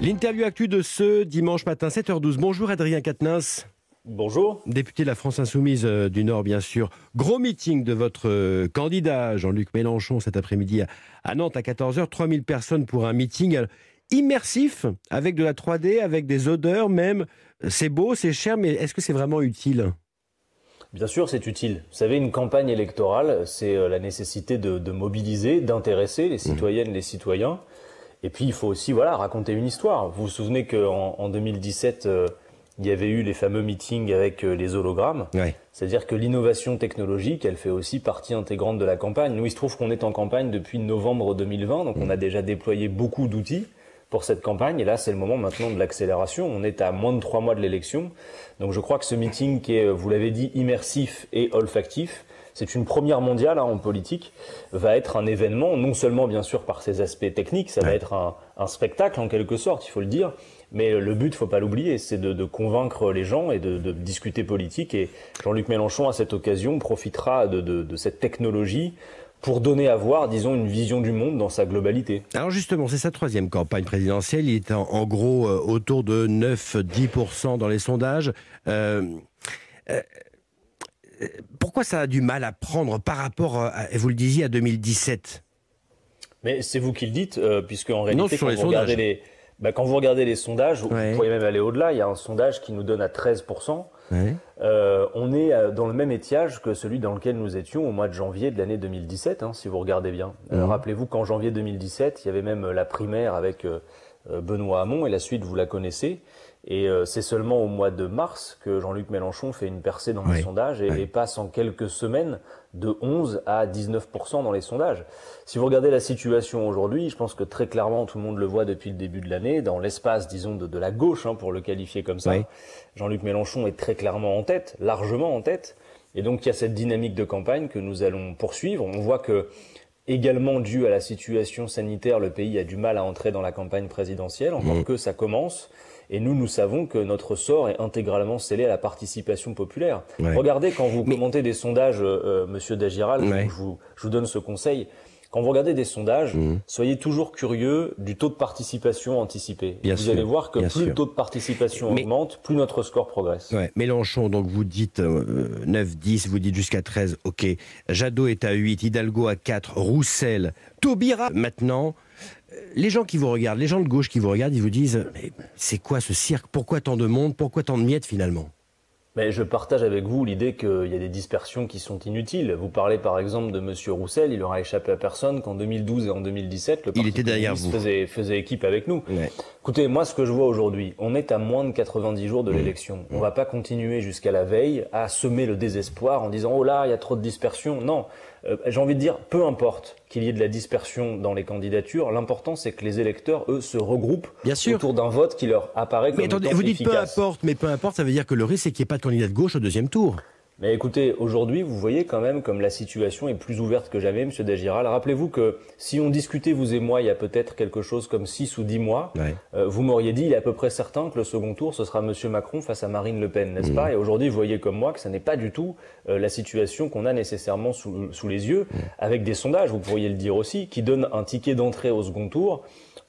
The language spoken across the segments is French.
L'interview actuelle de ce dimanche matin, 7h12. Bonjour Adrien Quatennens. Bonjour. Député de la France Insoumise euh, du Nord, bien sûr. Gros meeting de votre euh, candidat, Jean-Luc Mélenchon, cet après-midi à Nantes à 14h. 3000 personnes pour un meeting euh, immersif, avec de la 3D, avec des odeurs même. C'est beau, c'est cher, mais est-ce que c'est vraiment utile? Bien sûr, c'est utile. Vous savez, une campagne électorale, c'est la nécessité de, mobiliser, d'intéresser les citoyennes, les citoyens. Et puis, il faut aussi voilà, raconter une histoire. Vous vous souvenez qu'en en 2017, il y avait eu les fameux meetings avec euh, les hologrammes. C'est-à-dire que l'innovation technologique, elle fait aussi partie intégrante de la campagne. Nous, il se trouve qu'on est en campagne depuis novembre 2020, donc on a déjà déployé beaucoup d'outils pour cette campagne. Et là, c'est le moment maintenant de l'accélération. On est à moins de trois mois de l'élection. Donc je crois que ce meeting qui est, vous l'avez dit, immersif et olfactif, c'est une première mondiale hein, en politique, va être un événement, non seulement bien sûr par ses aspects techniques, ça va être un, un, spectacle en quelque sorte, il faut le dire, mais le but, faut pas l'oublier, c'est de, de, convaincre les gens et de, de discuter politique. Et Jean-Luc Mélenchon, à cette occasion, profitera de, de, cette technologie pour donner à voir, disons, une vision du monde dans sa globalité. Alors justement, c'est sa troisième campagne présidentielle. Il est en, gros euh, autour de 9-10% dans les sondages. Euh, euh, pourquoi ça a du mal à prendre par rapport, à, vous le disiez, à 2017 Mais c'est vous qui le dites, puisque en réalité, quand vous regardez les bah, quand vous regardez les sondages, vous pourriez même aller au-delà. Il y a un sondage qui nous donne à 13%. Euh, on est euh, dans le même étiage que celui dans lequel nous étions au mois de janvier de l'année 2017, hein, si vous regardez bien. Euh, mhm. Rappelez-vous qu'en janvier 2017, il y avait même la primaire avec Benoît Hamon, et la suite, vous la connaissez. Et c'est seulement au mois de mars que Jean-Luc Mélenchon fait une percée dans les sondages et, passe en quelques semaines de 11 à 19% dans les sondages. Si vous regardez la situation aujourd'hui, je pense que très clairement, tout le monde le voit depuis le début de l'année, dans l'espace, disons, de, de, la gauche, hein, pour le qualifier comme ça, Jean-Luc Mélenchon est très clairement en tête, largement en tête. Et donc, il y a cette dynamique de campagne que nous allons poursuivre. On voit que, également dû à la situation sanitaire, le pays a du mal à entrer dans la campagne présidentielle, encore mmh. que ça commence. Et nous, nous savons que notre sort est intégralement scellé à la participation populaire. Regardez quand vous commentez des sondages, euh, euh Monsieur Dagiral, je, vous, je vous donne ce conseil. Quand vous regardez des sondages, mmh. soyez toujours curieux du taux de participation anticipé. vous allez voir que plus le taux de participation augmente, plus notre score progresse. Ouais. Mélenchon, donc vous dites 9, euh, 10, vous dites jusqu'à 13, ok. Jadot est à 8, Hidalgo à 4, Roussel, Taubira maintenant les gens qui vous regardent, les gens de gauche qui vous regardent, ils vous disent Mais c'est quoi ce cirque? Pourquoi tant de monde? Pourquoi tant de miettes finalement? Mais je partage avec vous l'idée qu'il y a des dispersions qui sont inutiles. Vous parlez par exemple de Monsieur Roussel, il aura échappé à personne qu'en 2012 et en 2017, le Parti il était derrière vous. Faisait, faisait équipe avec nous. Écoutez, moi ce que je vois aujourd'hui, on est à moins de 90 jours de mmh. l'élection. On va pas continuer jusqu'à la veille à semer le désespoir en disant oh là, il y a trop de dispersion. Non, euh, j'ai envie de dire, peu importe qu'il y ait de la dispersion dans les candidatures, l'important c'est que les électeurs, eux, se regroupent autour d'un vote qui leur apparaît comme mais attendez, vous dites peu importe, mais peu importe, ça veut dire que le risque c'est qu'il n'y ait pas de candidat de gauche au deuxième tour. Mais écoutez, aujourd'hui, vous voyez quand même comme la situation est plus ouverte que jamais, Monsieur Dagiral. Rappelez-vous que si on discutait, vous et moi, il y a peut-être quelque chose comme 6 ou 10 mois, euh, vous m'auriez dit, il est à peu près certain que le second tour, ce sera Monsieur Macron face à Marine Le Pen, n'est-ce mmh. pas? Et aujourd'hui, vous voyez comme moi que ce n'est pas du tout euh, la situation qu'on a nécessairement sous, sous les yeux, mmh. avec des sondages, vous pourriez le dire aussi, qui donnent un ticket d'entrée au second tour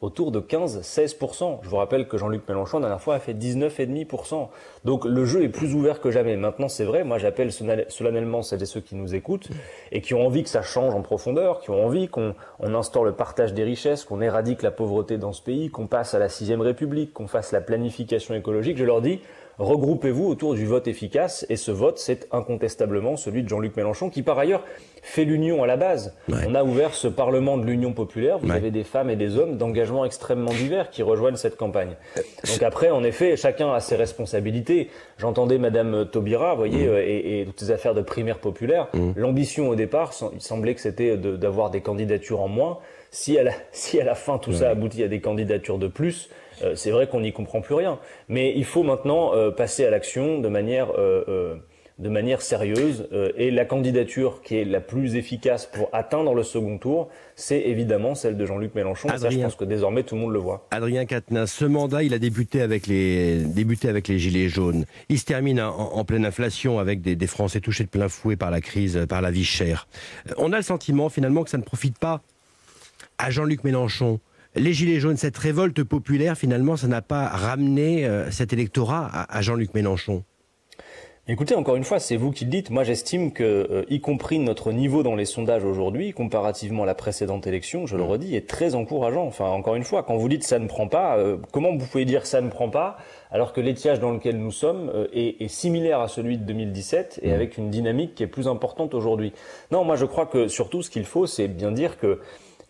autour de 15-16%. Je vous rappelle que Jean-Luc Mélenchon, la dernière fois, a fait 19,5%. Donc le jeu est plus ouvert que jamais. Maintenant, c'est vrai, moi j'appelle solennellement celles et ceux qui nous écoutent et qui ont envie que ça change en profondeur, qui ont envie qu'on instaure le partage des richesses, qu'on éradique la pauvreté dans ce pays, qu'on passe à la sixième république, qu'on fasse la planification écologique. Je leur dis, regroupez-vous autour du vote efficace. Et ce vote, c'est incontestablement celui de Jean-Luc Mélenchon, qui par ailleurs fait l'union à la base. On a ouvert ce Parlement de l'Union populaire. Vous avez des femmes et des hommes d'engagement extrêmement divers qui rejoignent cette campagne. Donc après, en effet, chacun a ses responsabilités. J'entendais Madame Taubira, vous voyez, mm. euh, et, toutes ces affaires de primaire populaire. Mm. L'ambition au départ, il semblait que c'était d'avoir des candidatures en moins. Si à la, si à la fin tout ça aboutit à des candidatures de plus, euh, c'est vrai qu'on n'y comprend plus rien. Mais il faut maintenant euh, passer à l'action de manière euh, de manière sérieuse. et la candidature qui est la plus efficace pour atteindre le second tour, c'est évidemment celle de Jean-Luc Mélenchon. ça, je pense que désormais tout le monde le voit. Adrien Quatennens, ce mandat, il a débuté avec les, débuté avec les Gilets jaunes. Il se termine en, pleine inflation avec des, des, Français touchés de plein fouet par la crise, par la vie chère. On a le sentiment finalement que ça ne profite pas à Jean-Luc Mélenchon les Gilets jaunes, cette révolte populaire, finalement, ça n'a pas ramené cet électorat à Jean-Luc Mélenchon Écoutez, encore une fois, c'est vous qui le dites. Moi, j'estime que, euh, y compris notre niveau dans les sondages aujourd'hui, comparativement à la précédente élection, je le mm. redis, est très encourageant. Enfin, encore une fois, quand vous dites ça ne prend pas, euh, comment vous pouvez dire ça ne prend pas alors que l'étiage dans lequel nous sommes euh, est, est, similaire à celui de 2017 et mm. avec une dynamique qui est plus importante aujourd'hui Non, moi, je crois que surtout, ce qu'il faut, c'est bien dire que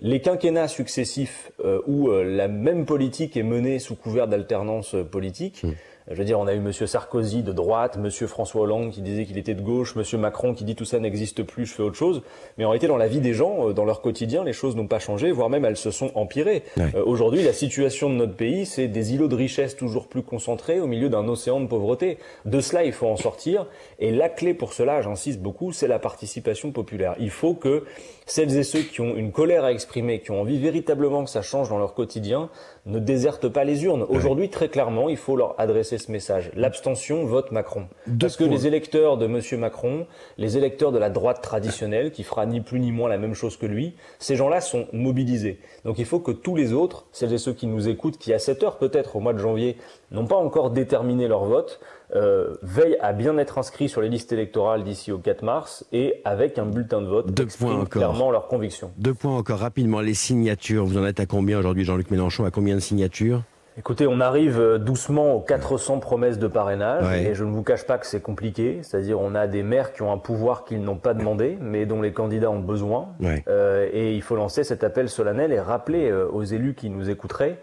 les quinquennats successifs où la même politique est menée sous couvert d'alternance politique. Mm. Je veux dire, on a eu Monsieur Sarkozy de droite, Monsieur François Hollande qui disait qu'il était de gauche, Monsieur Macron qui dit tout ça n'existe plus, je fais autre chose. Mais en réalité, dans la vie des gens, euh, dans leur quotidien, les choses n'ont pas changé, voire même elles se sont empirées. Euh, aujourd'hui, la situation de notre pays, c'est des îlots de richesse toujours plus concentrés au milieu d'un océan de pauvreté. De cela, il faut en sortir. Et la clé pour cela, j'insiste beaucoup, c'est la participation populaire. Il faut que celles et ceux qui ont une colère à exprimer, qui ont envie véritablement que ça change dans leur quotidien, ne désertent pas les urnes. Aujourd'hui, très clairement, il faut leur adresser ce message. L'abstention vote Macron. Parce que les électeurs de Monsieur Macron, les électeurs de la droite traditionnelle, qui fera ni plus ni moins la même chose que lui, ces gens-là sont mobilisés. Donc il faut que tous les autres, celles et ceux qui nous écoutent, qui à cette heure peut-être au mois de janvier n'ont pas encore déterminé leur vote, euh, veillent à bien être inscrits sur les listes électorales d'ici au 4 mars et avec un bulletin de vote Deux points encore. clairement leur conviction. Deux points encore rapidement. Les signatures, vous en êtes à combien aujourd'hui, Jean-Luc Mélenchon? À combien de signatures? Écoutez, on arrive euh, doucement aux 400 promesses de parrainage et je ne vous cache pas que c'est compliqué. C'est-à-dire, on a des maires qui ont un pouvoir qu'ils n'ont pas demandé, mais dont les candidats ont besoin. Euh, et il faut lancer cet appel solennel et rappeler aux élus qui nous écouteraient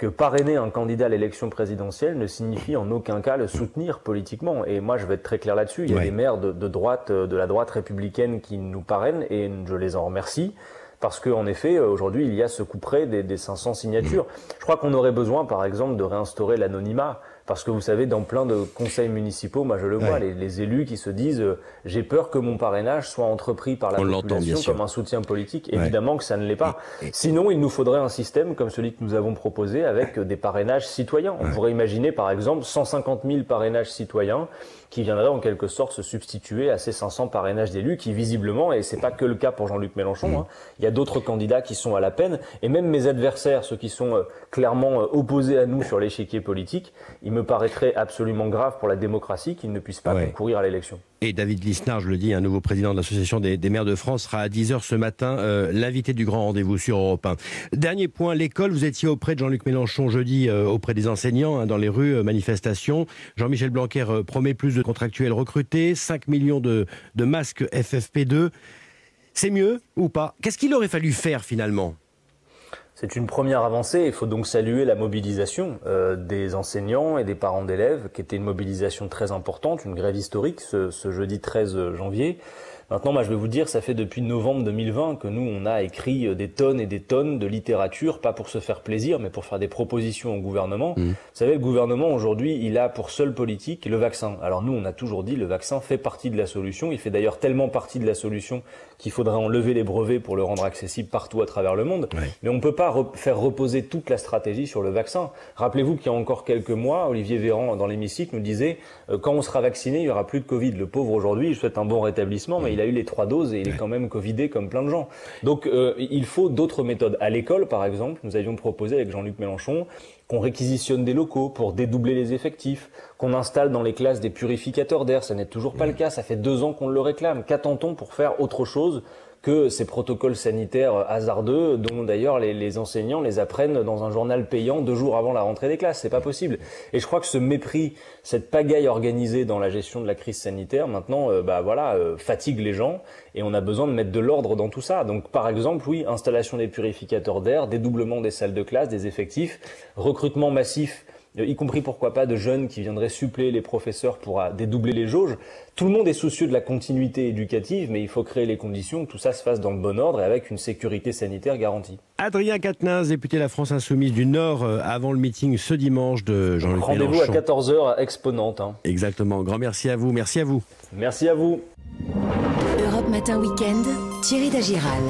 que parrainer un candidat à l'élection présidentielle ne signifie en aucun cas le soutenir politiquement. Et moi, je vais être très clair là-dessus. Il y a des maires de, de, droite, de la droite républicaine qui nous parrainent et je les en remercie parce qu'en effet, aujourd'hui, il y a ce coup près des, des 500 signatures. Je crois qu'on aurait besoin, par exemple, de réinstaurer l'anonymat. Parce que vous savez, dans plein de conseils municipaux, moi je le vois, les, élus qui se disent euh, j'ai peur que mon parrainage soit entrepris par la population comme un soutien politique. Évidemment que ça ne l'est pas. Sinon, il nous faudrait un système comme celui que nous avons proposé avec des parrainages citoyens. On pourrait imaginer par exemple 150 000 parrainages citoyens qui viendraient en quelque sorte se substituer à ces 500 parrainages d'élus qui visiblement, et c'est pas que le cas pour Jean-Luc Mélenchon, mm. hein, il y a d'autres candidats qui sont à la peine, et même mes adversaires, ceux qui sont euh, clairement euh, opposés à nous sur l'échiquier politique, il me paraîtrait absolument grave pour la démocratie qu'ils ne puissent pas concourir à l'élection. Et David Lisnard, je le dis, un nouveau président de l'Association des, maires de France, sera à 10h ce matin euh, l'invité du grand rendez-vous sur Europe 1. Dernier point, l'école. Vous étiez auprès de Jean-Luc Mélenchon jeudi euh, auprès des enseignants hein, dans les rues, euh, manifestations. Jean-Michel Blanquer promet plus de contractuels recrutés, 5 millions de, de masques FFP2. C'est mieux ou pas? Qu'est-ce qu'il aurait fallu faire finalement? C'est une première avancée. Il faut donc saluer la mobilisation euh, des enseignants et des parents d'élèves, qui était une mobilisation très importante, une grève historique ce, ce jeudi 13 janvier. Maintenant, moi, je vais vous dire, ça fait depuis novembre 2020 que nous, on a écrit euh, des tonnes et des tonnes de littérature, pas pour se faire plaisir, mais pour faire des propositions au gouvernement. Mmh. Vous savez, le gouvernement, aujourd'hui, il a pour seule politique le vaccin. Alors nous, on a toujours dit, le vaccin fait partie de la solution. Il fait d'ailleurs tellement partie de la solution qu'il faudrait enlever les brevets pour le rendre accessible partout à travers le monde. Mais on ne peut pas faire reposer toute la stratégie sur le vaccin. Rappelez-vous qu'il y a encore quelques mois, Olivier Véran, dans l'hémicycle, nous disait, euh, quand on sera vacciné, il y aura plus de Covid. Le pauvre aujourd'hui, je souhaite un bon rétablissement, mais il a eu les trois doses et il est quand même covidé comme plein de gens. Donc euh, il faut d'autres méthodes. À l'école, par exemple, nous avions proposé avec Jean-Luc Mélenchon qu'on réquisitionne des locaux pour dédoubler les effectifs, qu'on installe dans les classes des purificateurs d'air. Ça n'est toujours pas le cas. Ça fait deux ans qu'on le réclame. Qu'attend-on pour faire autre chose que ces protocoles sanitaires hasardeux, dont d'ailleurs les, enseignants les apprennent dans un journal payant deux jours avant la rentrée des classes. C'est pas possible. Et je crois que ce mépris, cette pagaille organisée dans la gestion de la crise sanitaire, maintenant, euh, bah voilà, euh, fatigue les gens et on a besoin de mettre de l'ordre dans tout ça. Donc, par exemple, oui, installation des purificateurs d'air, dédoublement des salles de classe, des effectifs, recrutement massif y compris pourquoi pas de jeunes qui viendraient suppléer les professeurs pour euh, dédoubler les jauges. Tout le monde est soucieux de la continuité éducative, mais il faut créer les conditions que tout ça se fasse dans le bon ordre et avec une sécurité sanitaire garantie. Adrien Quatennens, député de la France Insoumise du Nord, euh, avant le meeting ce dimanche de Jean-Luc Rendez-vous à 14h à Exponente. Hein. Exactement. Grand merci à vous. Merci à vous. Merci à vous. Europe Matin Weekend, Thierry Dagiral.